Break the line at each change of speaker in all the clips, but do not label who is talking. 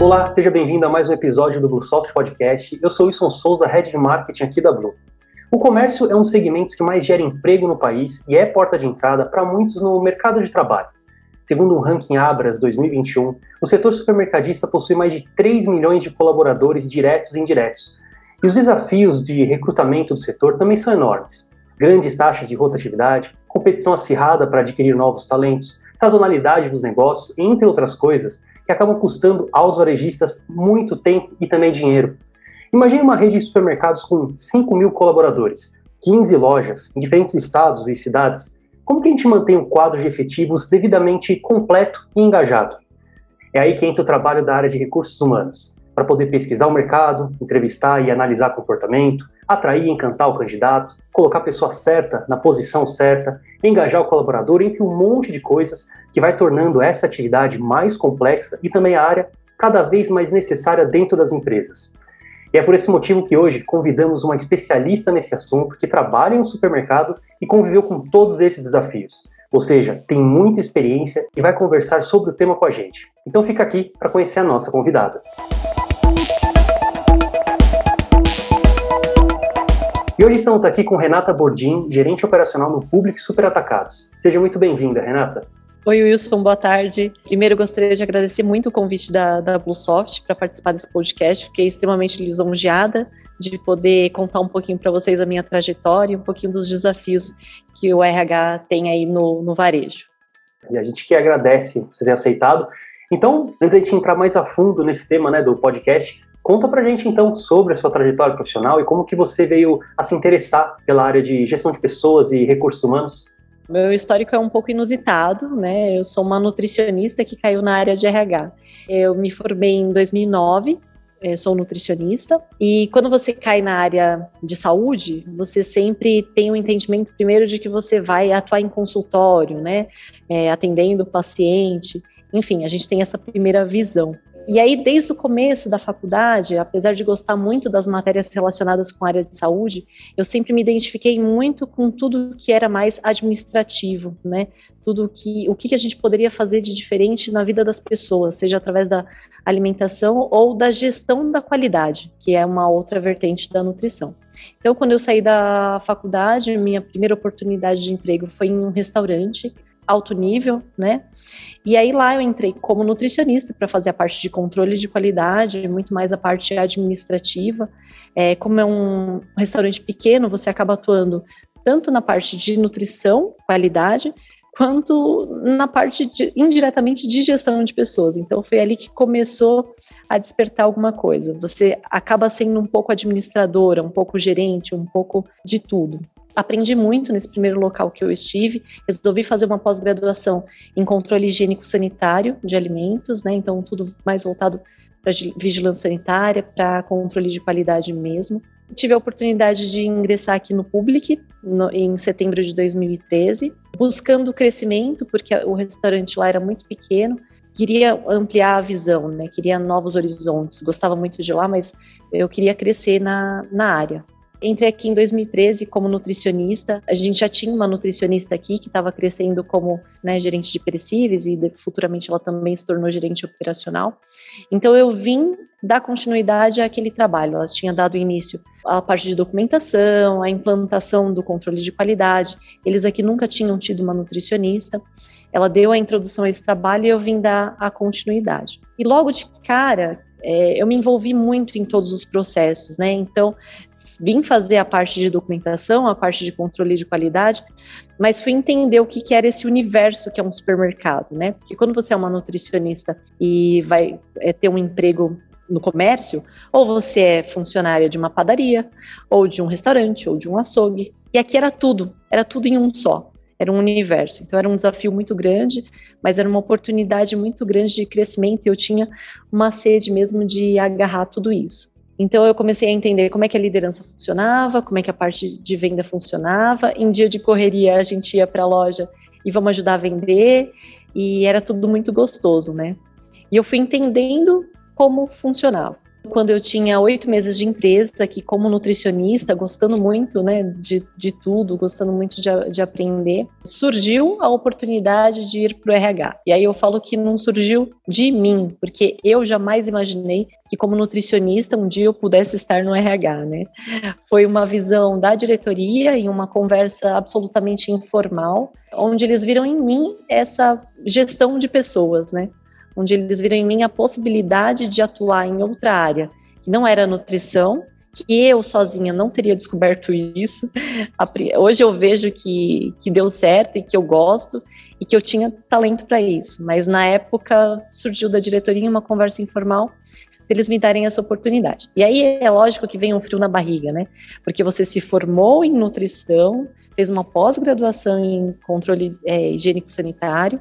Olá, seja bem-vindo a mais um episódio do Bluesoft Podcast. Eu sou Wilson Souza, Head de Marketing aqui da Blue. O comércio é um dos segmentos que mais gera emprego no país e é porta de entrada para muitos no mercado de trabalho. Segundo o um ranking Abras 2021, o setor supermercadista possui mais de 3 milhões de colaboradores diretos e indiretos. E os desafios de recrutamento do setor também são enormes. Grandes taxas de rotatividade, competição acirrada para adquirir novos talentos, sazonalidade dos negócios, entre outras coisas, que acabam custando aos varejistas muito tempo e também dinheiro. Imagine uma rede de supermercados com 5 mil colaboradores, 15 lojas em diferentes estados e cidades. Como que a gente mantém um quadro de efetivos devidamente completo e engajado? É aí que entra o trabalho da área de recursos humanos, para poder pesquisar o mercado, entrevistar e analisar comportamento, atrair e encantar o candidato, colocar a pessoa certa na posição certa, engajar o colaborador, entre um monte de coisas que vai tornando essa atividade mais complexa e também a área cada vez mais necessária dentro das empresas. E é por esse motivo que hoje convidamos uma especialista nesse assunto que trabalha em um supermercado e conviveu com todos esses desafios. Ou seja, tem muita experiência e vai conversar sobre o tema com a gente. Então fica aqui para conhecer a nossa convidada. E hoje estamos aqui com Renata Bordim, gerente operacional no Public Super Atacados. Seja muito bem-vinda, Renata.
Oi, Wilson, boa tarde. Primeiro, gostaria de agradecer muito o convite da, da Bluesoft para participar desse podcast. Fiquei extremamente lisonjeada de poder contar um pouquinho para vocês a minha trajetória e um pouquinho dos desafios que o RH tem aí no, no varejo.
E a gente que agradece você ter aceitado. Então, antes de entrar mais a fundo nesse tema né, do podcast, Conta pra gente então sobre a sua trajetória profissional e como que você veio a se interessar pela área de gestão de pessoas e recursos humanos.
Meu histórico é um pouco inusitado, né? Eu sou uma nutricionista que caiu na área de RH. Eu me formei em 2009, sou nutricionista, e quando você cai na área de saúde, você sempre tem o um entendimento primeiro de que você vai atuar em consultório, né? É, atendendo o paciente. Enfim, a gente tem essa primeira visão. E aí, desde o começo da faculdade, apesar de gostar muito das matérias relacionadas com a área de saúde, eu sempre me identifiquei muito com tudo que era mais administrativo, né? Tudo que, o que a gente poderia fazer de diferente na vida das pessoas, seja através da alimentação ou da gestão da qualidade, que é uma outra vertente da nutrição. Então, quando eu saí da faculdade, minha primeira oportunidade de emprego foi em um restaurante alto nível, né? E aí lá eu entrei como nutricionista para fazer a parte de controle de qualidade, muito mais a parte administrativa. É, como é um restaurante pequeno, você acaba atuando tanto na parte de nutrição, qualidade, quanto na parte de, indiretamente de gestão de pessoas. Então foi ali que começou a despertar alguma coisa. Você acaba sendo um pouco administradora, um pouco gerente, um pouco de tudo aprendi muito nesse primeiro local que eu estive. Resolvi fazer uma pós-graduação em controle higiênico sanitário de alimentos, né? Então, tudo mais voltado para vigilância sanitária, para controle de qualidade mesmo. Tive a oportunidade de ingressar aqui no Public no, em setembro de 2013, buscando crescimento, porque o restaurante lá era muito pequeno, queria ampliar a visão, né? Queria novos horizontes. Gostava muito de lá, mas eu queria crescer na, na área. Entrei aqui em 2013 como nutricionista. A gente já tinha uma nutricionista aqui que estava crescendo como né, gerente de perecíveis e futuramente ela também se tornou gerente operacional. Então eu vim dar continuidade àquele trabalho. Ela tinha dado início à parte de documentação, à implantação do controle de qualidade. Eles aqui nunca tinham tido uma nutricionista. Ela deu a introdução a esse trabalho e eu vim dar a continuidade. E logo de cara, é, eu me envolvi muito em todos os processos, né? Então, vim fazer a parte de documentação, a parte de controle de qualidade, mas fui entender o que, que era esse universo que é um supermercado, né? Porque quando você é uma nutricionista e vai é, ter um emprego no comércio, ou você é funcionária de uma padaria, ou de um restaurante, ou de um açougue. E aqui era tudo, era tudo em um só. Era um universo. Então era um desafio muito grande, mas era uma oportunidade muito grande de crescimento e eu tinha uma sede mesmo de agarrar tudo isso. Então eu comecei a entender como é que a liderança funcionava, como é que a parte de venda funcionava. Em dia de correria a gente ia para a loja e vamos ajudar a vender e era tudo muito gostoso, né? E eu fui entendendo como funcionava. Quando eu tinha oito meses de empresa, que como nutricionista, gostando muito né, de, de tudo, gostando muito de, de aprender, surgiu a oportunidade de ir para o RH. E aí eu falo que não surgiu de mim, porque eu jamais imaginei que como nutricionista um dia eu pudesse estar no RH, né? Foi uma visão da diretoria em uma conversa absolutamente informal, onde eles viram em mim essa gestão de pessoas, né? Onde eles viram em mim a possibilidade de atuar em outra área, que não era nutrição, que eu sozinha não teria descoberto isso. Hoje eu vejo que, que deu certo e que eu gosto e que eu tinha talento para isso, mas na época surgiu da diretoria uma conversa informal eles me darem essa oportunidade. E aí é lógico que vem um frio na barriga, né? Porque você se formou em nutrição, fez uma pós-graduação em controle é, higiênico sanitário,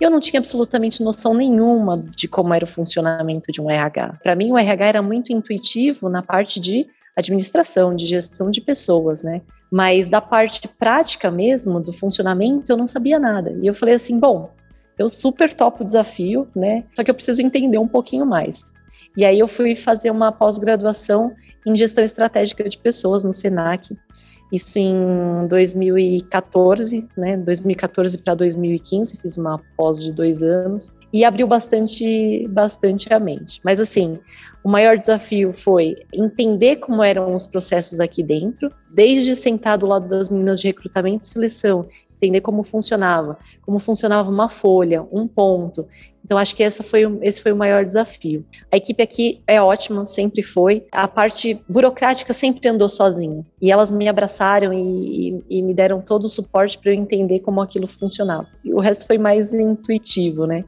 e eu não tinha absolutamente noção nenhuma de como era o funcionamento de um RH. Para mim, o RH era muito intuitivo na parte de administração, de gestão de pessoas, né? Mas da parte prática mesmo, do funcionamento, eu não sabia nada. E eu falei assim, bom, eu super topo o desafio, né? Só que eu preciso entender um pouquinho mais. E aí eu fui fazer uma pós-graduação em gestão estratégica de pessoas no Senac isso em 2014, né? 2014 para 2015, fiz uma pós de dois anos e abriu bastante, bastante a mente. Mas assim, o maior desafio foi entender como eram os processos aqui dentro, desde sentar do lado das meninas de recrutamento e seleção entender como funcionava, como funcionava uma folha, um ponto. Então, acho que essa foi, esse foi o maior desafio. A equipe aqui é ótima, sempre foi. A parte burocrática sempre andou sozinha. E elas me abraçaram e, e, e me deram todo o suporte para eu entender como aquilo funcionava. E o resto foi mais intuitivo, né?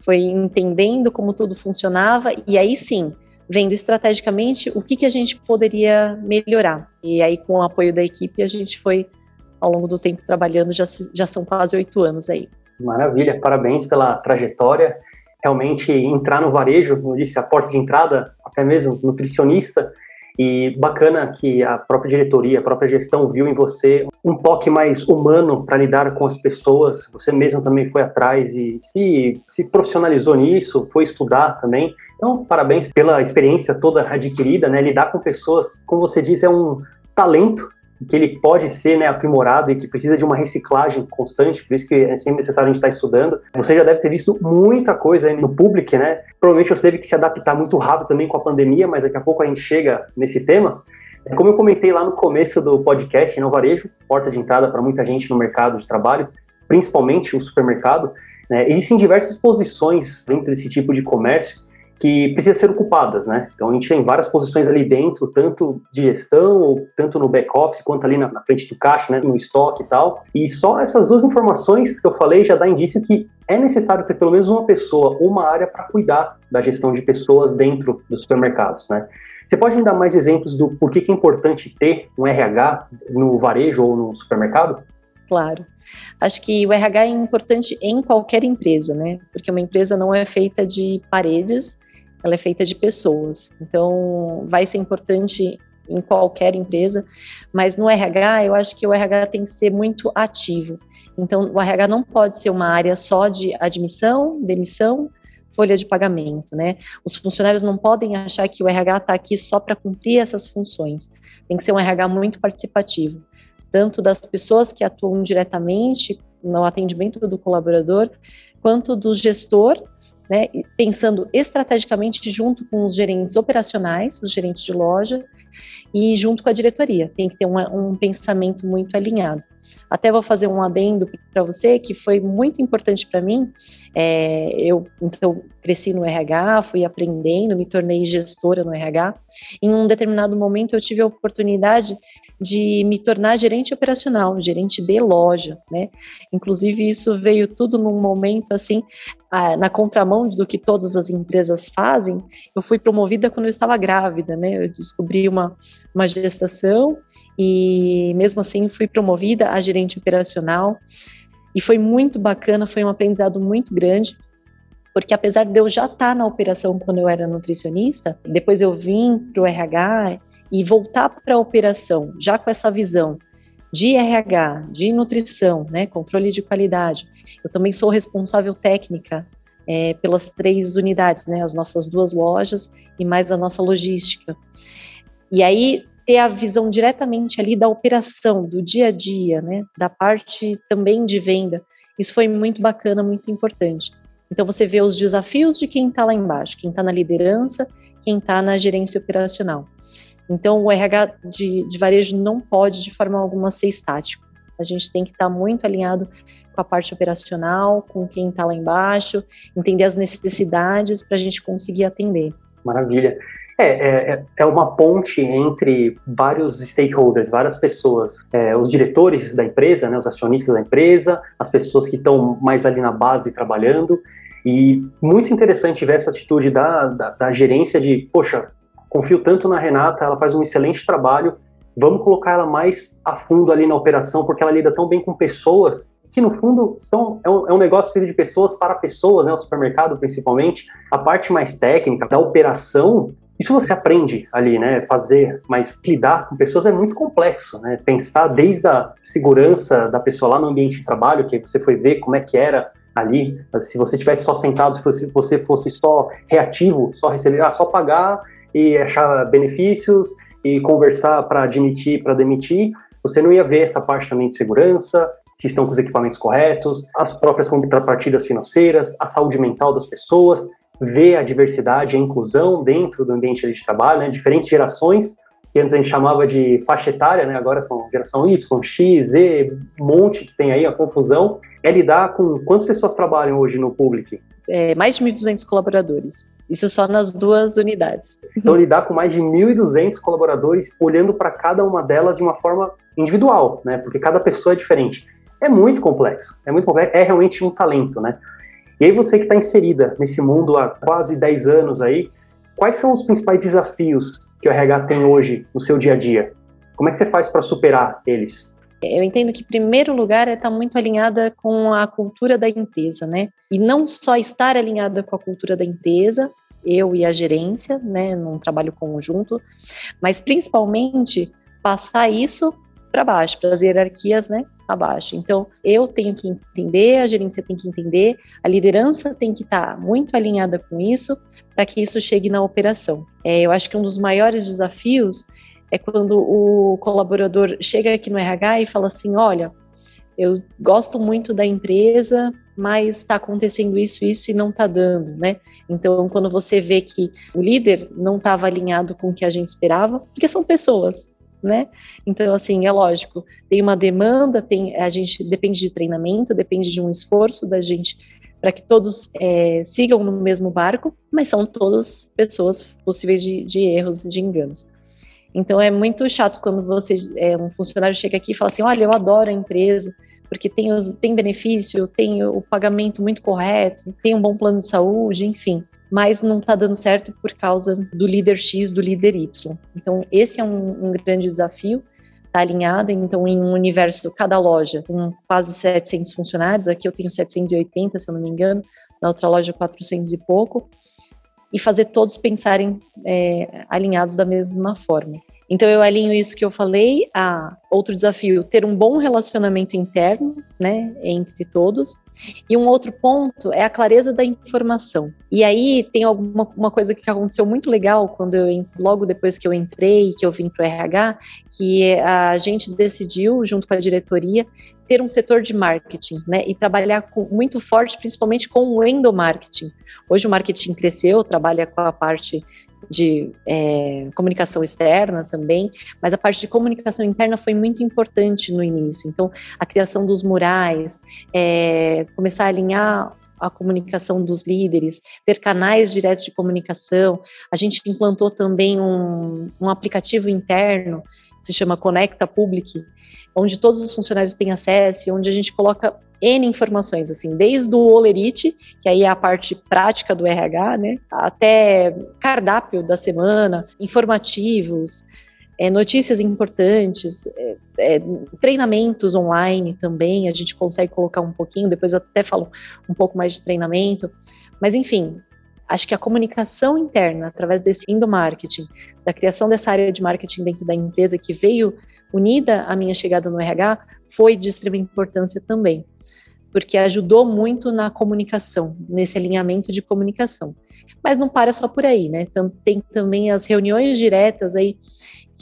Foi entendendo como tudo funcionava e aí sim, vendo estrategicamente o que, que a gente poderia melhorar. E aí, com o apoio da equipe, a gente foi ao longo do tempo trabalhando, já, já são quase oito anos aí.
Maravilha, parabéns pela trajetória. Realmente entrar no varejo, como disse, a porta de entrada, até mesmo nutricionista, e bacana que a própria diretoria, a própria gestão viu em você um toque mais humano para lidar com as pessoas. Você mesmo também foi atrás e se, se profissionalizou nisso, foi estudar também. Então, parabéns pela experiência toda adquirida, né? Lidar com pessoas, como você diz, é um talento que ele pode ser né, aprimorado e que precisa de uma reciclagem constante, por isso que é sempre necessário a gente estar tá estudando. Você já deve ter visto muita coisa no público, né? Provavelmente você teve que se adaptar muito rápido também com a pandemia, mas daqui a pouco a gente chega nesse tema. Como eu comentei lá no começo do podcast, no varejo, porta de entrada para muita gente no mercado de trabalho, principalmente o supermercado, né, existem diversas posições dentro desse tipo de comércio que precisam ser ocupadas, né? Então a gente tem várias posições ali dentro, tanto de gestão, ou tanto no back office, quanto ali na, na, frente do caixa, né, no estoque e tal. E só essas duas informações que eu falei já dá indício que é necessário ter pelo menos uma pessoa, uma área para cuidar da gestão de pessoas dentro dos supermercados, né? Você pode me dar mais exemplos do porquê que é importante ter um RH no varejo ou no supermercado?
Claro. Acho que o RH é importante em qualquer empresa, né? Porque uma empresa não é feita de paredes, ela é feita de pessoas. Então, vai ser importante em qualquer empresa, mas no RH, eu acho que o RH tem que ser muito ativo. Então, o RH não pode ser uma área só de admissão, demissão, folha de pagamento, né? Os funcionários não podem achar que o RH está aqui só para cumprir essas funções. Tem que ser um RH muito participativo, tanto das pessoas que atuam diretamente no atendimento do colaborador, quanto do gestor né, pensando estrategicamente junto com os gerentes operacionais, os gerentes de loja, e junto com a diretoria. Tem que ter um, um pensamento muito alinhado. Até vou fazer um adendo para você que foi muito importante para mim. É, eu então cresci no RH, fui aprendendo, me tornei gestora no RH. Em um determinado momento eu tive a oportunidade de me tornar gerente operacional, gerente de loja, né? Inclusive isso veio tudo num momento assim, na contramão do que todas as empresas fazem. Eu fui promovida quando eu estava grávida, né? Eu descobri uma uma gestação e mesmo assim fui promovida a gerente operacional e foi muito bacana, foi um aprendizado muito grande porque apesar de eu já estar na operação quando eu era nutricionista, depois eu vim para o RH e voltar para a operação, já com essa visão de RH, de nutrição, né, controle de qualidade. Eu também sou responsável técnica é, pelas três unidades, né, as nossas duas lojas e mais a nossa logística. E aí ter a visão diretamente ali da operação, do dia a dia, né, da parte também de venda. Isso foi muito bacana, muito importante. Então você vê os desafios de quem está lá embaixo, quem está na liderança, quem está na gerência operacional. Então o RH de, de varejo não pode de forma alguma ser estático. A gente tem que estar muito alinhado com a parte operacional, com quem está lá embaixo, entender as necessidades para a gente conseguir atender.
Maravilha. É, é, é, uma ponte entre vários stakeholders, várias pessoas, é, os diretores da empresa, né, os acionistas da empresa, as pessoas que estão mais ali na base trabalhando, e muito interessante ver essa atitude da, da, da gerência de, poxa, confio tanto na Renata, ela faz um excelente trabalho, vamos colocar ela mais a fundo ali na operação, porque ela lida tão bem com pessoas que no fundo são, é, um, é um negócio feito de pessoas para pessoas, né, o supermercado principalmente. A parte mais técnica da operação isso você aprende ali, né? Fazer, mas lidar com pessoas é muito complexo, né? Pensar desde a segurança da pessoa lá no ambiente de trabalho, que você foi ver como é que era ali. Se você tivesse só sentado, se você, fosse só reativo, só receber, ah, só pagar e achar benefícios e conversar para admitir, para demitir, você não ia ver essa parte também de segurança, se estão com os equipamentos corretos, as próprias contrapartidas financeiras, a saúde mental das pessoas ver a diversidade a inclusão dentro do ambiente de trabalho, né? diferentes gerações, que antes a gente chamava de faixa etária, né? agora são geração Y, X, Z, um monte que tem aí a confusão, é lidar com quantas pessoas trabalham hoje no público?
É, mais de 1.200 colaboradores. Isso só nas duas unidades.
Então, lidar com mais de 1.200 colaboradores, olhando para cada uma delas de uma forma individual, né? Porque cada pessoa é diferente. É muito complexo. É muito complexo. É realmente um talento, né? E aí você que está inserida nesse mundo há quase 10 anos aí, quais são os principais desafios que o RH tem hoje no seu dia a dia? Como é que você faz para superar eles?
Eu entendo que, em primeiro lugar, é estar tá muito alinhada com a cultura da empresa, né? E não só estar alinhada com a cultura da empresa, eu e a gerência, né, num trabalho conjunto, mas principalmente passar isso para baixo, para as hierarquias, né, abaixo. Então, eu tenho que entender, a gerência tem que entender, a liderança tem que estar tá muito alinhada com isso, para que isso chegue na operação. É, eu acho que um dos maiores desafios é quando o colaborador chega aqui no RH e fala assim: olha, eu gosto muito da empresa, mas está acontecendo isso, isso e não está dando, né? Então, quando você vê que o líder não estava alinhado com o que a gente esperava, porque são pessoas, né? Então, assim, é lógico, tem uma demanda, tem, a gente depende de treinamento, depende de um esforço da gente para que todos é, sigam no mesmo barco, mas são todas pessoas possíveis de, de erros, de enganos. Então é muito chato quando você, é, um funcionário chega aqui e fala assim, olha, eu adoro a empresa, porque tem, os, tem benefício, tem o pagamento muito correto, tem um bom plano de saúde, enfim. Mas não está dando certo por causa do líder X, do líder Y. Então, esse é um, um grande desafio, está alinhada, então, em um universo, cada loja, com quase 700 funcionários, aqui eu tenho 780, se eu não me engano, na outra loja 400 e pouco, e fazer todos pensarem é, alinhados da mesma forma. Então eu alinho isso que eu falei a outro desafio, ter um bom relacionamento interno, né, entre todos. E um outro ponto é a clareza da informação. E aí tem alguma uma coisa que aconteceu muito legal quando eu logo depois que eu entrei, que eu vim para o RH, que a gente decidiu junto com a diretoria ter um setor de marketing, né, e trabalhar com, muito forte, principalmente com o endomarketing. Hoje o marketing cresceu, trabalha com a parte de é, comunicação externa também, mas a parte de comunicação interna foi muito importante no início. Então, a criação dos murais, é, começar a alinhar a comunicação dos líderes, ter canais diretos de comunicação. A gente implantou também um, um aplicativo interno, que se chama Conecta Public, onde todos os funcionários têm acesso e onde a gente coloca N informações, assim, desde o Olerite, que aí é a parte prática do RH, né, até cardápio da semana, informativos, é, notícias importantes, é, é, treinamentos online também, a gente consegue colocar um pouquinho, depois eu até falo um pouco mais de treinamento, mas enfim, acho que a comunicação interna, através desse endomarketing, da criação dessa área de marketing dentro da empresa que veio unida à minha chegada no RH, foi de extrema importância também. porque ajudou muito na comunicação, nesse alinhamento de comunicação. Mas não para só por aí, né? Tem também as reuniões diretas aí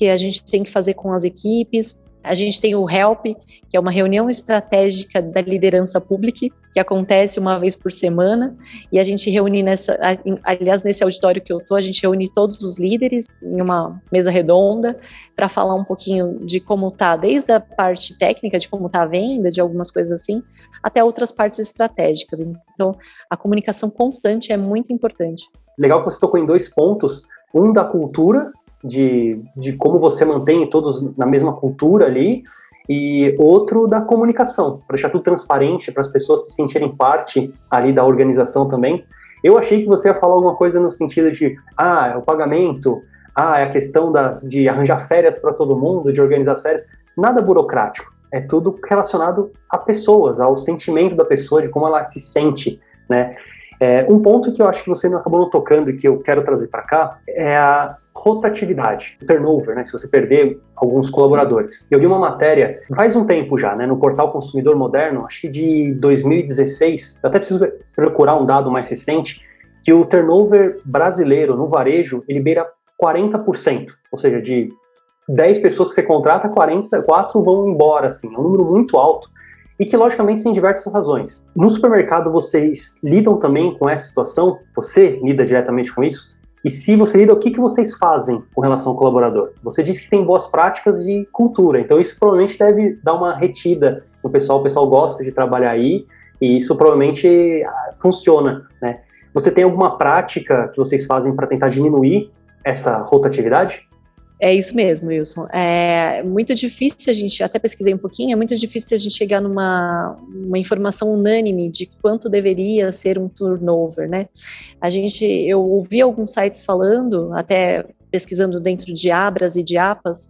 que a gente tem que fazer com as equipes, a gente tem o HELP, que é uma reunião estratégica da liderança pública, que acontece uma vez por semana, e a gente reúne nessa, aliás, nesse auditório que eu estou, a gente reúne todos os líderes em uma mesa redonda para falar um pouquinho de como está, desde a parte técnica, de como está a venda, de algumas coisas assim, até outras partes estratégicas. Então, a comunicação constante é muito importante.
Legal que você tocou em dois pontos, um da cultura de, de como você mantém todos na mesma cultura ali, e outro da comunicação, para deixar tudo transparente, para as pessoas se sentirem parte ali da organização também. Eu achei que você ia falar alguma coisa no sentido de, ah, é o pagamento, ah, é a questão das, de arranjar férias para todo mundo, de organizar as férias. Nada burocrático. É tudo relacionado a pessoas, ao sentimento da pessoa, de como ela se sente, né? É, um ponto que eu acho que você não acabou não tocando e que eu quero trazer para cá é a rotatividade, o turnover, né? Se você perder alguns colaboradores. Eu li uma matéria faz um tempo já, né? No portal Consumidor Moderno, acho que de 2016. Eu até preciso procurar um dado mais recente que o turnover brasileiro no varejo ele beira 40%, ou seja, de 10 pessoas que você contrata, 44 vão embora, assim, é um número muito alto e que logicamente tem diversas razões. No supermercado vocês lidam também com essa situação? Você lida diretamente com isso? E se você lida, o que, que vocês fazem com relação ao colaborador? Você disse que tem boas práticas de cultura, então isso provavelmente deve dar uma retida no pessoal, o pessoal gosta de trabalhar aí e isso provavelmente ah, funciona, né? Você tem alguma prática que vocês fazem para tentar diminuir essa rotatividade?
É isso mesmo, Wilson. É muito difícil a gente, até pesquisei um pouquinho, é muito difícil a gente chegar numa uma informação unânime de quanto deveria ser um turnover, né? A gente, eu ouvi alguns sites falando, até pesquisando dentro de Abras e de APAS,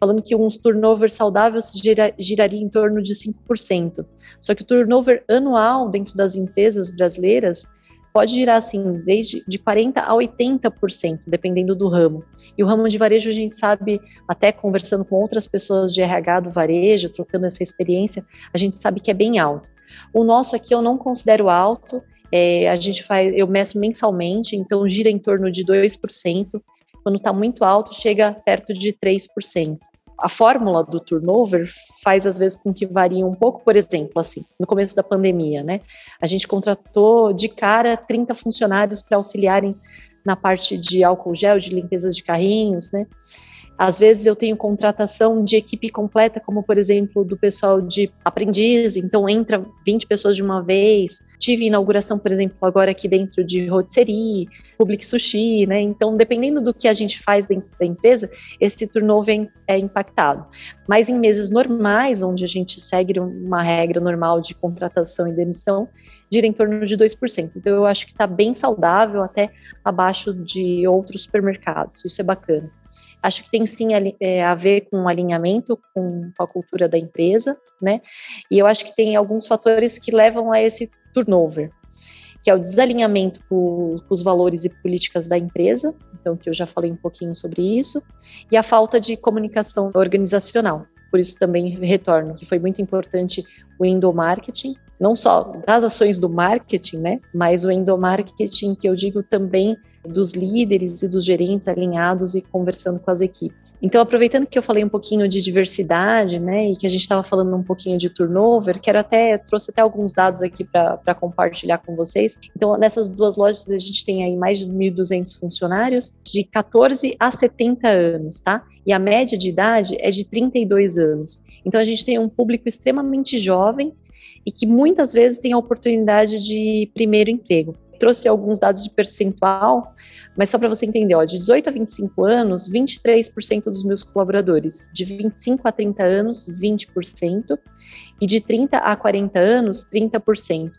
falando que um turnover saudável gira, giraria em torno de 5%. Só que o turnover anual dentro das empresas brasileiras pode girar assim desde de 40 a 80%, dependendo do ramo. E o ramo de varejo a gente sabe, até conversando com outras pessoas de RH do varejo, trocando essa experiência, a gente sabe que é bem alto. O nosso aqui eu não considero alto, é, a gente faz, eu meço mensalmente, então gira em torno de 2%. Quando está muito alto, chega perto de 3% a fórmula do turnover faz às vezes com que varie um pouco, por exemplo, assim, no começo da pandemia, né? A gente contratou de cara 30 funcionários para auxiliarem na parte de álcool gel, de limpezas de carrinhos, né? Às vezes eu tenho contratação de equipe completa, como por exemplo do pessoal de aprendiz, então entra 20 pessoas de uma vez. Tive inauguração, por exemplo, agora aqui dentro de rotisserie, Public Sushi, né? Então, dependendo do que a gente faz dentro da empresa, esse turnover é impactado. Mas em meses normais, onde a gente segue uma regra normal de contratação e demissão, gira em torno de 2%. Então, eu acho que está bem saudável, até abaixo de outros supermercados. Isso é bacana. Acho que tem sim é, a ver com o alinhamento com a cultura da empresa, né? E eu acho que tem alguns fatores que levam a esse turnover, que é o desalinhamento com, com os valores e políticas da empresa, então que eu já falei um pouquinho sobre isso, e a falta de comunicação organizacional. Por isso também retorno que foi muito importante o endomarketing, não só das ações do marketing, né, mas o endomarketing que eu digo também dos líderes e dos gerentes alinhados e conversando com as equipes. Então, aproveitando que eu falei um pouquinho de diversidade, né, e que a gente estava falando um pouquinho de turnover, quero até trouxe até alguns dados aqui para compartilhar com vocês. Então, nessas duas lojas a gente tem aí mais de 1.200 funcionários de 14 a 70 anos, tá? E a média de idade é de 32 anos. Então, a gente tem um público extremamente jovem e que muitas vezes tem a oportunidade de primeiro emprego. Trouxe alguns dados de percentual, mas só para você entender, ó, de 18 a 25 anos, 23% dos meus colaboradores, de 25 a 30 anos, 20%, e de 30 a 40 anos, 30%.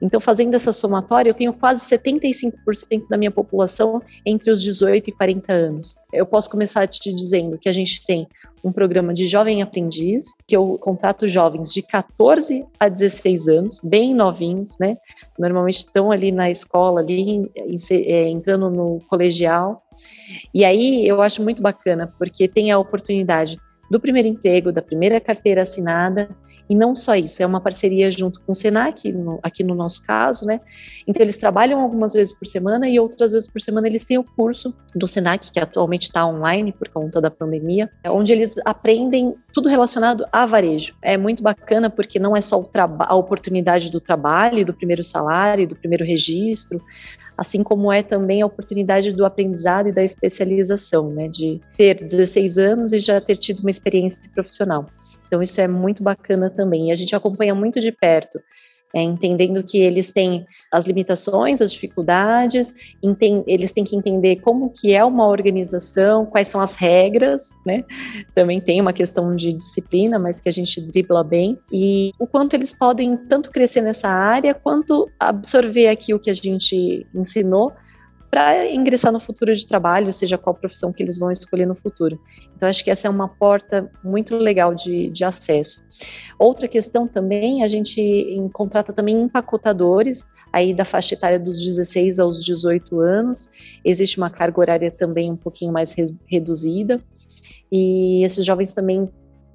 Então, fazendo essa somatória, eu tenho quase 75% da minha população entre os 18 e 40 anos. Eu posso começar te dizendo que a gente tem um programa de jovem aprendiz, que eu contrato jovens de 14 a 16 anos, bem novinhos, né? Normalmente estão ali na escola, ali é, entrando no colegial. E aí eu acho muito bacana, porque tem a oportunidade do primeiro emprego, da primeira carteira assinada, e não só isso, é uma parceria junto com o Senac, no, aqui no nosso caso, né? Então eles trabalham algumas vezes por semana e outras vezes por semana eles têm o curso do Senac, que atualmente está online por conta da pandemia, onde eles aprendem tudo relacionado a varejo. É muito bacana porque não é só a oportunidade do trabalho, do primeiro salário, do primeiro registro, assim como é também a oportunidade do aprendizado e da especialização, né, de ter 16 anos e já ter tido uma experiência profissional. Então isso é muito bacana também. E a gente acompanha muito de perto é, entendendo que eles têm as limitações, as dificuldades, eles têm que entender como que é uma organização, quais são as regras, né? Também tem uma questão de disciplina, mas que a gente dribla bem, e o quanto eles podem tanto crescer nessa área, quanto absorver aqui o que a gente ensinou para ingressar no futuro de trabalho, seja qual profissão que eles vão escolher no futuro. Então, acho que essa é uma porta muito legal de, de acesso. Outra questão também, a gente contrata também empacotadores, aí da faixa etária dos 16 aos 18 anos, existe uma carga horária também um pouquinho mais reduzida, e esses jovens também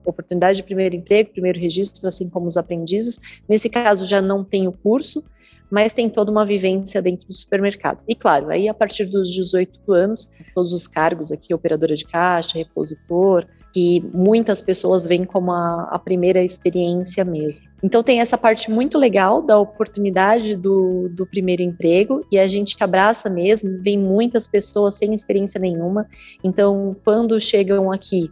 oportunidade de primeiro emprego, primeiro registro, assim como os aprendizes. Nesse caso, já não tem o curso, mas tem toda uma vivência dentro do supermercado. E claro, aí a partir dos 18 anos, todos os cargos aqui, operadora de caixa, repositor, que muitas pessoas veem como a, a, primeira experiência mesmo. Então tem essa parte muito legal da oportunidade do, do primeiro emprego e a gente abraça mesmo, vem muitas pessoas sem experiência nenhuma, então quando chegam aqui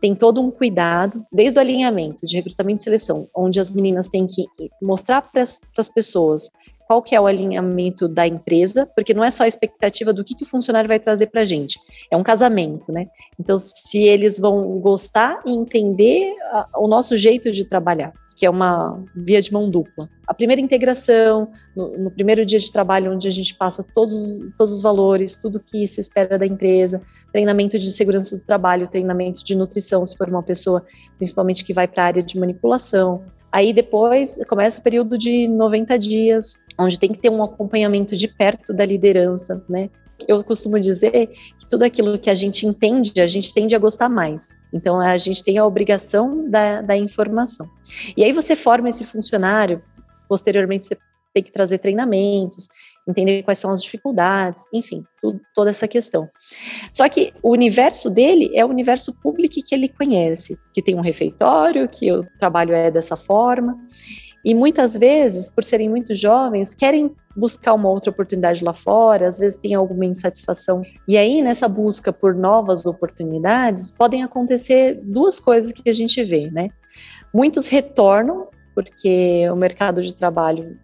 tem todo um cuidado, desde o alinhamento de recrutamento e seleção, onde as meninas têm que mostrar para as pessoas qual que é o alinhamento da empresa, porque não é só a expectativa do que, que o funcionário vai trazer para a gente, é um casamento, né? Então, se eles vão gostar e entender a, o nosso jeito de trabalhar, que é uma via de mão dupla. A primeira integração, no, no, primeiro dia de trabalho, onde a gente passa todos, todos os valores, tudo que se espera da empresa, treinamento de segurança do trabalho, treinamento de nutrição, se for uma pessoa, principalmente que vai para a área de manipulação, Aí depois começa o período de 90 dias, onde tem que ter um acompanhamento de perto da liderança, né? Eu costumo dizer que tudo aquilo que a gente entende, a gente tende a gostar mais. Então, a gente tem a obrigação da, da informação. E aí você forma esse funcionário, posteriormente você tem que trazer treinamentos, entender quais são as dificuldades, enfim, tudo, toda essa questão. Só que o universo dele é o universo público que ele conhece, que tem um refeitório, que o trabalho é dessa forma, e muitas vezes, por serem muito jovens, querem buscar uma outra oportunidade lá fora, às vezes tem alguma insatisfação. E aí, nessa busca por novas oportunidades, podem acontecer duas coisas que a gente vê, né? Muitos retornam, porque o mercado de trabalho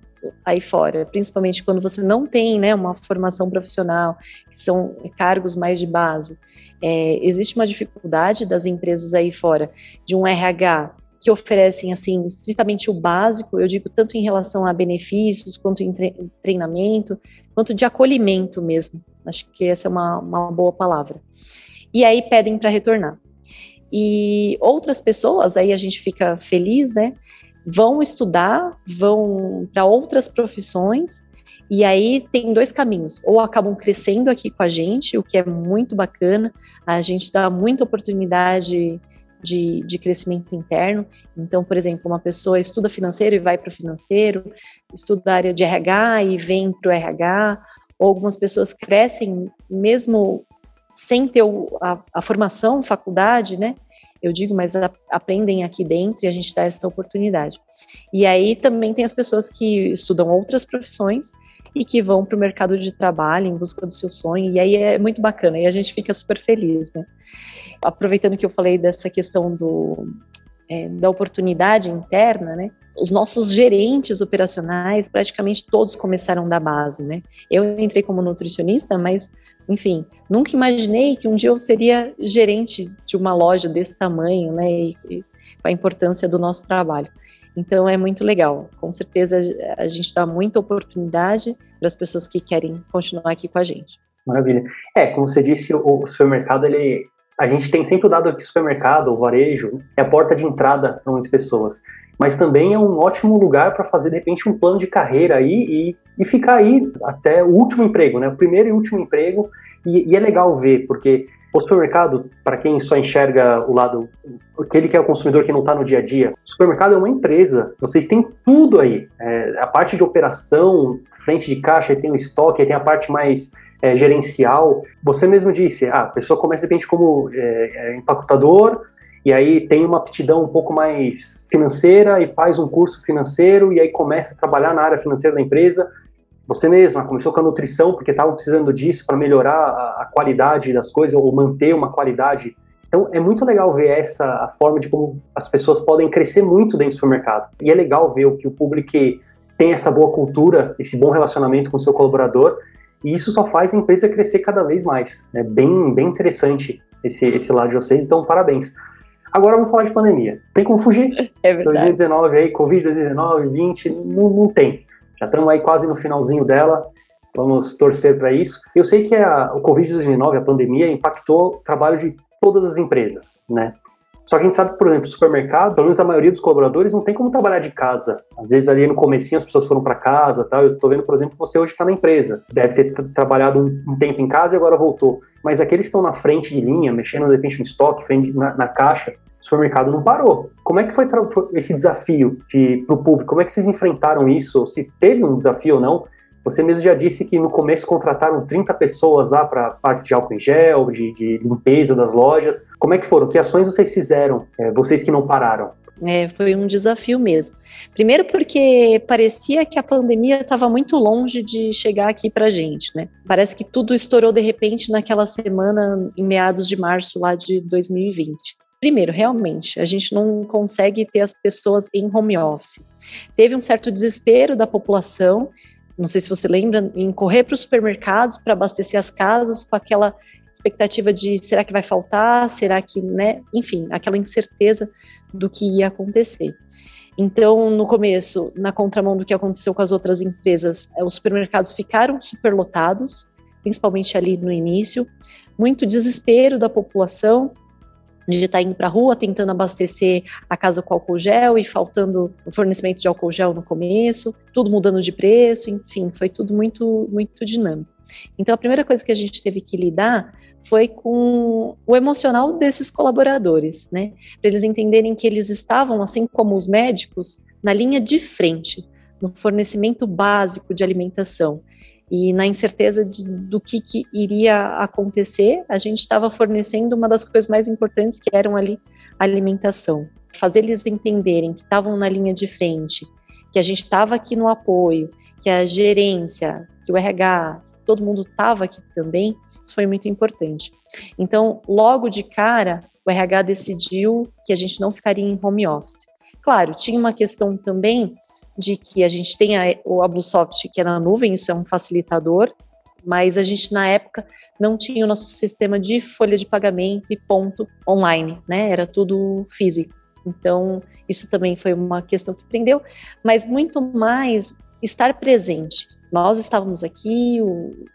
aí fora, principalmente quando você não tem né, uma formação profissional, que são cargos mais de base. É, existe uma dificuldade das empresas aí fora de um RH que oferecem assim estritamente o básico, eu digo tanto em relação a benefícios, quanto em treinamento, quanto de acolhimento mesmo. Acho que essa é uma, uma boa palavra. E aí pedem para retornar. E outras pessoas, aí a gente fica feliz, né? Vão estudar, vão para outras profissões, e aí tem dois caminhos, ou acabam crescendo aqui com a gente, o que é muito bacana, a gente dá muita oportunidade de, de crescimento interno. Então, por exemplo, uma pessoa estuda financeiro e vai para o financeiro, estuda a área de RH e vem para o RH, ou algumas pessoas crescem mesmo sem ter a, a formação, faculdade, né? Eu digo, mas aprendem aqui dentro e a gente dá essa oportunidade. E aí também tem as pessoas que estudam outras profissões e que vão para o mercado de trabalho em busca do seu sonho, e aí é muito bacana, e a gente fica super feliz, né? Aproveitando que eu falei dessa questão do, é, da oportunidade interna, né? os nossos gerentes operacionais, praticamente todos começaram da base, né? Eu entrei como nutricionista, mas, enfim, nunca imaginei que um dia eu seria gerente de uma loja desse tamanho, né? E, e com a importância do nosso trabalho. Então é muito legal. Com certeza a gente dá muita oportunidade para as pessoas que querem continuar aqui com a gente.
Maravilha. É, como você disse, o supermercado ele a gente tem sempre o dado que o supermercado, o varejo, é a porta de entrada para muitas pessoas mas também é um ótimo lugar para fazer, de repente, um plano de carreira aí e, e ficar aí até o último emprego, né? O primeiro e último emprego. E, e é legal ver, porque O supermercado, para quem só enxerga o lado, aquele que é o consumidor que não está no dia a dia, o supermercado é uma empresa. Vocês têm tudo aí. É, a parte de operação, frente de caixa, tem o estoque, tem a parte mais é, gerencial. Você mesmo disse, ah, a pessoa começa de repente como é, é, empacotador, e aí tem uma aptidão um pouco mais financeira e faz um curso financeiro e aí começa a trabalhar na área financeira da empresa. Você mesma começou com a nutrição porque estava precisando disso para melhorar a, a, qualidade das coisas ou manter uma qualidade. Então é muito legal ver essa a forma de como as pessoas podem crescer muito dentro do supermercado. E é legal ver o que o público tem essa boa cultura, esse bom relacionamento com o seu colaborador e isso só faz a empresa crescer cada vez mais. É bem, bem interessante esse, esse lado de vocês, então parabéns. Agora vamos falar de pandemia. Tem como fugir?
É verdade.
2019 aí, Covid 2019, 20, não, não tem. Já estamos aí quase no finalzinho dela. Vamos torcer para isso. Eu sei que a, o Covid 2019, a pandemia, impactou o trabalho de todas as empresas, né? Só que a gente sabe por exemplo, supermercado, pelo menos a maioria dos colaboradores não tem como trabalhar de casa. Às vezes ali no comecinho as pessoas foram para casa, tal. Eu estou vendo, por exemplo, que você hoje está na empresa. Deve ter trabalhado um, tempo em casa e agora voltou. Mas aqueles que estão na frente de linha, mexendo de repente no estoque, na, na caixa, o supermercado não parou. Como é que foi esse desafio para o público? Como é que vocês enfrentaram isso? Se teve um desafio ou não? Você mesmo já disse que no começo contrataram 30 pessoas lá para parte de álcool em gel, de, de, limpeza das lojas. Como é que foram? Que ações vocês fizeram, é, vocês que não pararam?
É, foi um desafio mesmo. Primeiro porque parecia que a pandemia estava muito longe de chegar aqui para gente, né? Parece que tudo estourou de repente naquela semana, em meados de março lá de 2020. Primeiro, realmente, a gente não consegue ter as pessoas em home office. Teve um certo desespero da população não sei se você lembra, em correr para os supermercados para abastecer as casas com aquela expectativa de será que vai faltar, será que, né, enfim, aquela incerteza do que ia acontecer. Então, no começo, na contramão do que aconteceu com as outras empresas, eh, os supermercados ficaram superlotados, principalmente ali no início, muito desespero da população, de estar indo para a rua tentando abastecer a casa com álcool gel e faltando o fornecimento de álcool gel no começo, tudo mudando de preço, enfim, foi tudo muito, muito dinâmico. Então, a primeira coisa que a gente teve que lidar foi com o emocional desses colaboradores, né? Para eles entenderem que eles estavam, assim como os médicos, na linha de frente, no fornecimento básico de alimentação. E na incerteza de, do que, que, iria acontecer, a gente estava fornecendo uma das coisas mais importantes que eram ali a alimentação. Fazer eles entenderem que estavam na linha de frente, que a gente estava aqui no apoio, que a gerência, que o RH, todo mundo estava aqui também, isso foi muito importante. Então, logo de cara, o RH decidiu que a gente não ficaria em home office. Claro, tinha uma questão também de que a gente tem a, o Ablusoft, que é na nuvem, isso é um facilitador, mas a gente na época não tinha o nosso sistema de folha de pagamento e ponto online, né? Era tudo físico. Então, isso também foi uma questão que prendeu, mas muito mais estar presente. Nós estávamos aqui, o,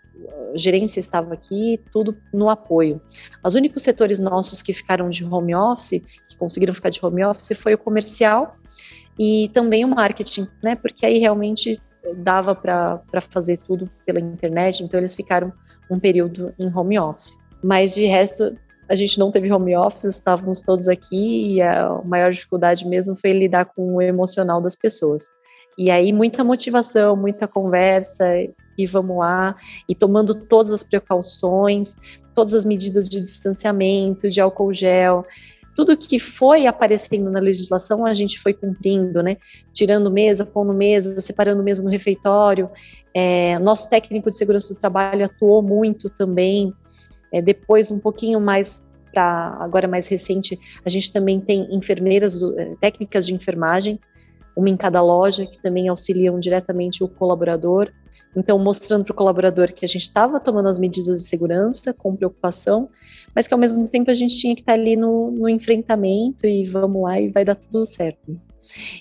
a gerência estava aqui, tudo no apoio. Os únicos setores nossos que ficaram de home office, que conseguiram ficar de home office, foi o comercial e também o marketing, né? Porque aí realmente dava para fazer tudo pela internet, então eles ficaram um período em home office. Mas de resto, a gente não teve home office, estávamos todos aqui e a maior dificuldade mesmo foi lidar com o emocional das pessoas. E aí muita motivação, muita conversa e vamos lá, e tomando todas as precauções, todas as medidas de distanciamento, de álcool gel, tudo que foi aparecendo na legislação a gente foi cumprindo, né? Tirando mesa, pondo mesa, separando mesa no refeitório. É, nosso técnico de segurança do trabalho atuou muito também. É, depois, um pouquinho mais para agora mais recente, a gente também tem enfermeiras, é, técnicas de enfermagem, uma em cada loja, que também auxiliam diretamente o colaborador. Então, mostrando para o colaborador que a gente estava tomando as medidas de segurança com preocupação, mas que ao mesmo tempo a gente tinha que estar tá ali no, no enfrentamento e vamos lá e vai dar tudo certo.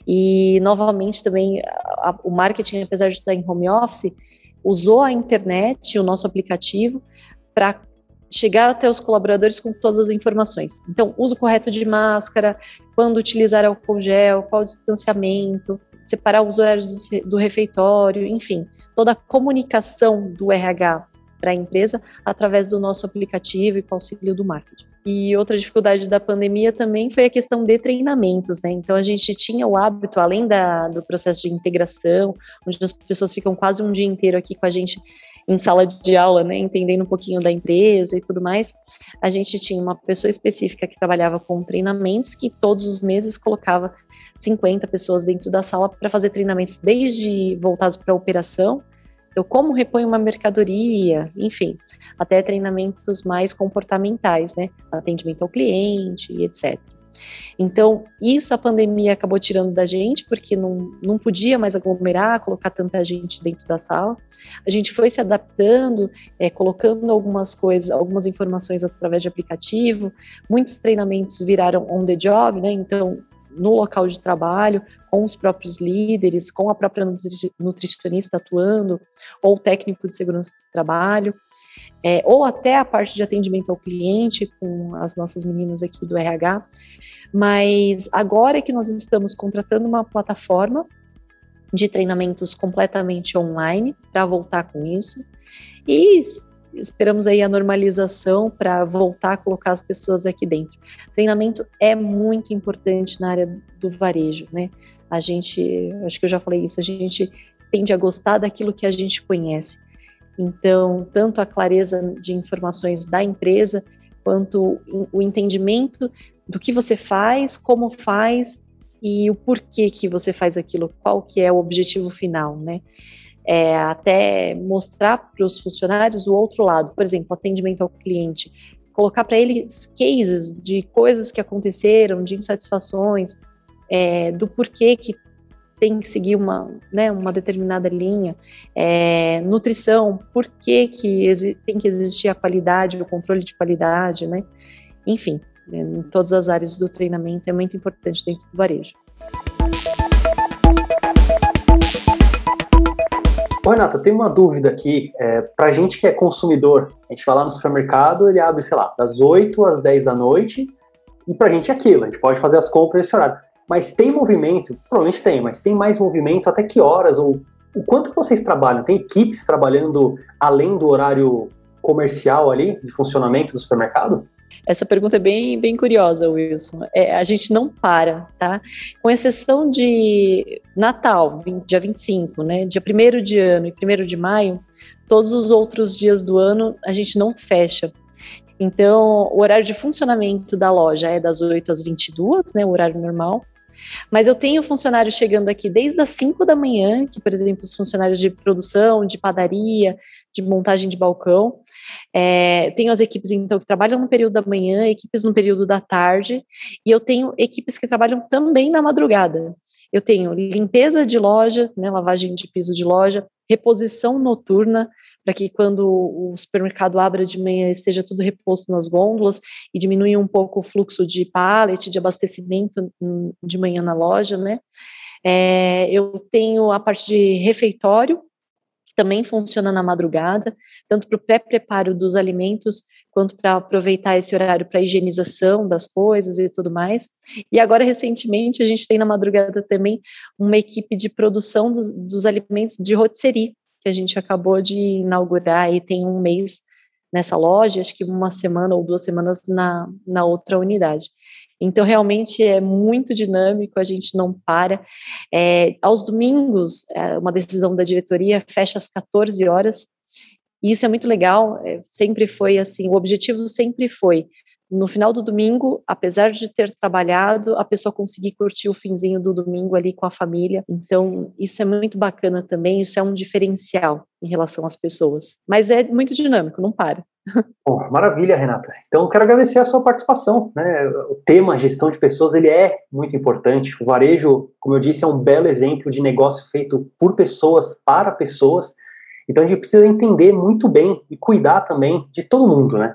E, novamente, também a, o marketing, apesar de estar em home office, usou a internet, o nosso aplicativo, para chegar até os colaboradores com todas as informações. Então, uso correto de máscara, quando utilizar álcool gel, qual o distanciamento, separar os horários do, do refeitório, enfim, toda a comunicação do RH para a empresa através do nosso aplicativo e com auxílio do marketing. E outra dificuldade da pandemia também foi a questão de treinamentos, né? Então a gente tinha o hábito, além da, do processo de integração, onde as pessoas ficam quase um dia inteiro aqui com a gente em sala de aula, né, entendendo um pouquinho da empresa e tudo mais, a gente tinha uma pessoa específica que trabalhava com treinamentos que todos os meses colocava 50 pessoas dentro da sala para fazer treinamentos desde voltados para a operação então, como repõe uma mercadoria, enfim, até treinamentos mais comportamentais, né? Atendimento ao cliente e etc. Então, isso a pandemia acabou tirando da gente, porque não, não podia mais aglomerar, colocar tanta gente dentro da sala. A gente foi se adaptando, é, colocando algumas coisas, algumas informações através de aplicativo. Muitos treinamentos viraram on the job, né? Então, no local de trabalho, com os próprios líderes, com a própria nutricionista atuando, ou técnico de segurança do trabalho, é, ou até a parte de atendimento ao cliente com as nossas meninas aqui do RH. Mas agora é que nós estamos contratando uma plataforma de treinamentos completamente online para voltar com isso. E esperamos aí a normalização para voltar a colocar as pessoas aqui dentro. Treinamento é muito importante na área do varejo, né? A gente, acho que eu já falei isso, a gente tende a gostar daquilo que a gente conhece. Então, tanto a clareza de informações da empresa, quanto o entendimento do que você faz, como faz e o porquê que você faz aquilo, qual que é o objetivo final, né? É, até mostrar para os funcionários o outro lado, por exemplo, atendimento ao cliente, colocar para eles cases de coisas que aconteceram, de insatisfações, é, do porquê que tem que seguir uma, né, uma determinada linha, é, nutrição, por que, que tem que existir a qualidade, o controle de qualidade, né? Enfim, né, em todas as áreas do treinamento é muito importante dentro do varejo.
Ô, Renata, tem uma dúvida aqui. É, pra gente que é consumidor, a gente vai lá no supermercado, ele abre, sei lá, das 8 às 10 da noite, e pra gente é aquilo, a gente pode fazer as compras nesse horário. Mas tem movimento, provavelmente tem, mas tem mais movimento até que horas? Ou o quanto vocês trabalham? Tem equipes trabalhando além do horário comercial ali, de funcionamento do supermercado?
Essa pergunta é bem, bem curiosa, Wilson. É, a gente não para, tá? Com exceção de Natal, 20, dia 25, né? Dia 1 de ano e 1 de maio, todos os outros dias do ano a gente não fecha. Então, o horário de funcionamento da loja é das 8 às 22, né? O horário normal. Mas eu tenho funcionários chegando aqui desde as 5 da manhã, que, por exemplo, os funcionários de produção, de padaria, de montagem de balcão. É, tenho as equipes, então, que trabalham no período da manhã, equipes no período da tarde, e eu tenho equipes que trabalham também na madrugada. Eu tenho limpeza de loja, né, lavagem de piso de loja, reposição noturna, para que quando o supermercado abra de manhã esteja tudo reposto nas gôndolas e diminui um pouco o fluxo de pallet, de abastecimento de manhã na loja, né? É, eu tenho a parte de refeitório, que também funciona na madrugada, tanto para o pré-preparo dos alimentos, quanto para aproveitar esse horário para higienização das coisas e tudo mais. E agora, recentemente, a gente tem na madrugada também uma equipe de produção dos, dos alimentos de rotisserie, que a gente acabou de inaugurar e tem um mês nessa loja, acho que uma semana ou duas semanas na, na outra unidade. Então, realmente é muito dinâmico, a gente não para. É, aos domingos, é, uma decisão da diretoria fecha às 14 horas, e isso é muito legal, é, sempre foi assim, o objetivo sempre foi no final do domingo, apesar de ter trabalhado, a pessoa conseguir curtir o finzinho do domingo ali com a família. Então, isso é muito bacana também, isso é um diferencial em relação às pessoas. Mas é muito dinâmico, não para.
Bom, maravilha, Renata. Então, quero agradecer a sua participação. Né? O tema gestão de pessoas ele é muito importante. O varejo, como eu disse, é um belo exemplo de negócio feito por pessoas para pessoas. Então, a gente precisa entender muito bem e cuidar também de todo mundo, né?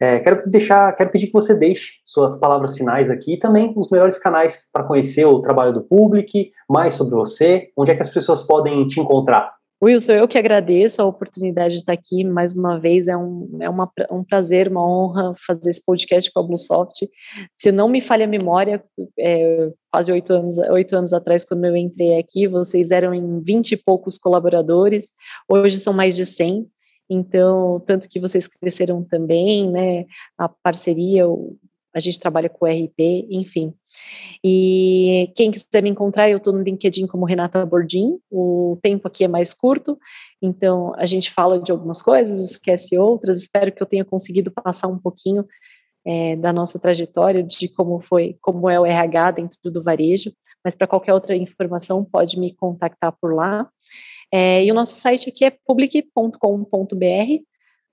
É, quero deixar, quero pedir que você deixe suas palavras finais aqui e também os melhores canais para conhecer o trabalho do público, mais sobre você, onde é que as pessoas podem te encontrar.
Wilson, eu que agradeço a oportunidade de estar aqui mais uma vez. É um, é uma, um prazer, uma honra fazer esse podcast com a Bluesoft. Se não me falha a memória, é, quase oito anos, oito anos atrás, quando eu entrei aqui, vocês eram em vinte e poucos colaboradores, hoje são mais de cem. Então, tanto que vocês cresceram também, né? A parceria, a gente trabalha com o RP, enfim. E quem quiser me encontrar, eu estou no LinkedIn como Renata Bordim, o tempo aqui é mais curto, então a gente fala de algumas coisas, esquece outras, espero que eu tenha conseguido passar um pouquinho é, da nossa trajetória, de como foi, como é o RH dentro do varejo, mas para qualquer outra informação pode me contactar por lá. É, e o nosso site aqui é public.com.br,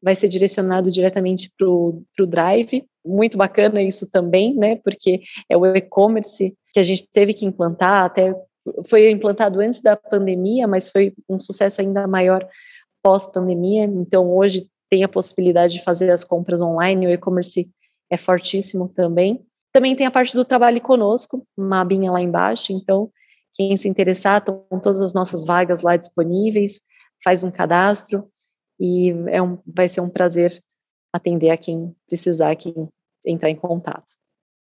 vai ser direcionado diretamente para o Drive. Muito bacana isso também, né? Porque é o e-commerce que a gente teve que implantar, até foi implantado antes da pandemia, mas foi um sucesso ainda maior pós-pandemia. Então, hoje tem a possibilidade de fazer as compras online, o e-commerce é fortíssimo também. Também tem a parte do trabalho conosco, uma abinha lá embaixo, então quem se interessar, estão todas as nossas vagas lá disponíveis, faz um cadastro e é um, vai ser um prazer atender a quem precisar, quem entrar em contato.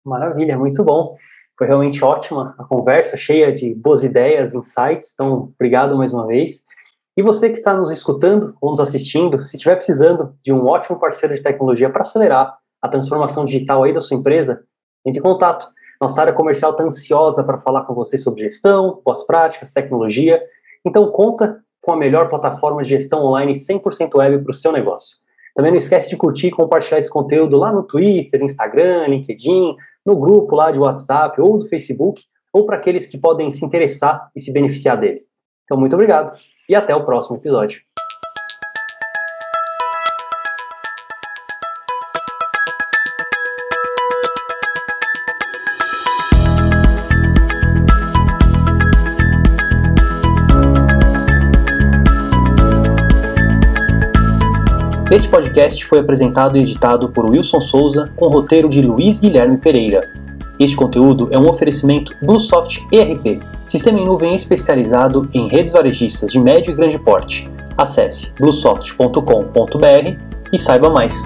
Maravilha, muito bom. Foi realmente ótima a conversa, cheia de boas ideias, insights. Então, obrigado mais uma vez. E você que está nos escutando ou nos assistindo, se estiver precisando de um ótimo parceiro de tecnologia para acelerar a transformação digital aí da sua empresa, entre em contato. Nossa área comercial está ansiosa para falar com você sobre gestão, boas práticas, tecnologia. Então, conta com a melhor plataforma de gestão online 100% web para o seu negócio. Também não esquece de curtir e compartilhar esse conteúdo lá no Twitter, Instagram, LinkedIn, no grupo lá de WhatsApp ou do Facebook, ou para aqueles que podem se interessar e se beneficiar dele. Então, muito obrigado e até o próximo episódio. Este podcast foi apresentado e editado por Wilson Souza, com roteiro de Luiz Guilherme Pereira. Este conteúdo é um oferecimento Bluesoft ERP, sistema em nuvem especializado em redes varejistas de médio e grande porte. Acesse bluesoft.com.br e saiba mais.